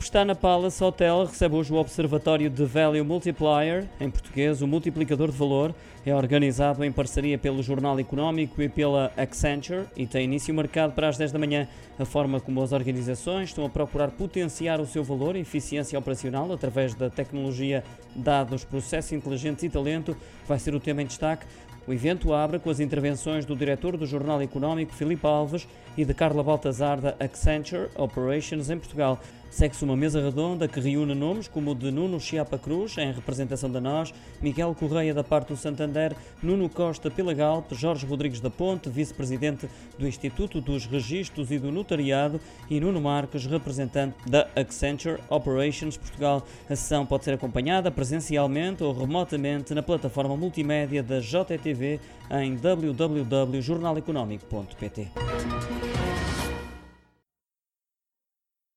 Pestana Palace Hotel recebe hoje o Observatório de Value Multiplier, em português, o multiplicador de valor. É organizado em parceria pelo Jornal Económico e pela Accenture e tem início marcado para as 10 da manhã. A forma como as organizações estão a procurar potenciar o seu valor e eficiência operacional através da tecnologia, dados, processos inteligentes e talento vai ser o tema em destaque. O evento abre com as intervenções do diretor do Jornal Económico, Filipe Alves, e de Carla Baltazar, da Accenture Operations em Portugal. Segue-se uma mesa redonda que reúne nomes como o de Nuno Chiapa Cruz, em representação da nós, Miguel Correia, da parte do Santander, Nuno Costa Pilagalp, Jorge Rodrigues da Ponte, vice-presidente do Instituto dos Registros e do Notariado, e Nuno Marques, representante da Accenture Operations Portugal. A sessão pode ser acompanhada presencialmente ou remotamente na plataforma multimédia da JTV em www.jornaleconómico.pt.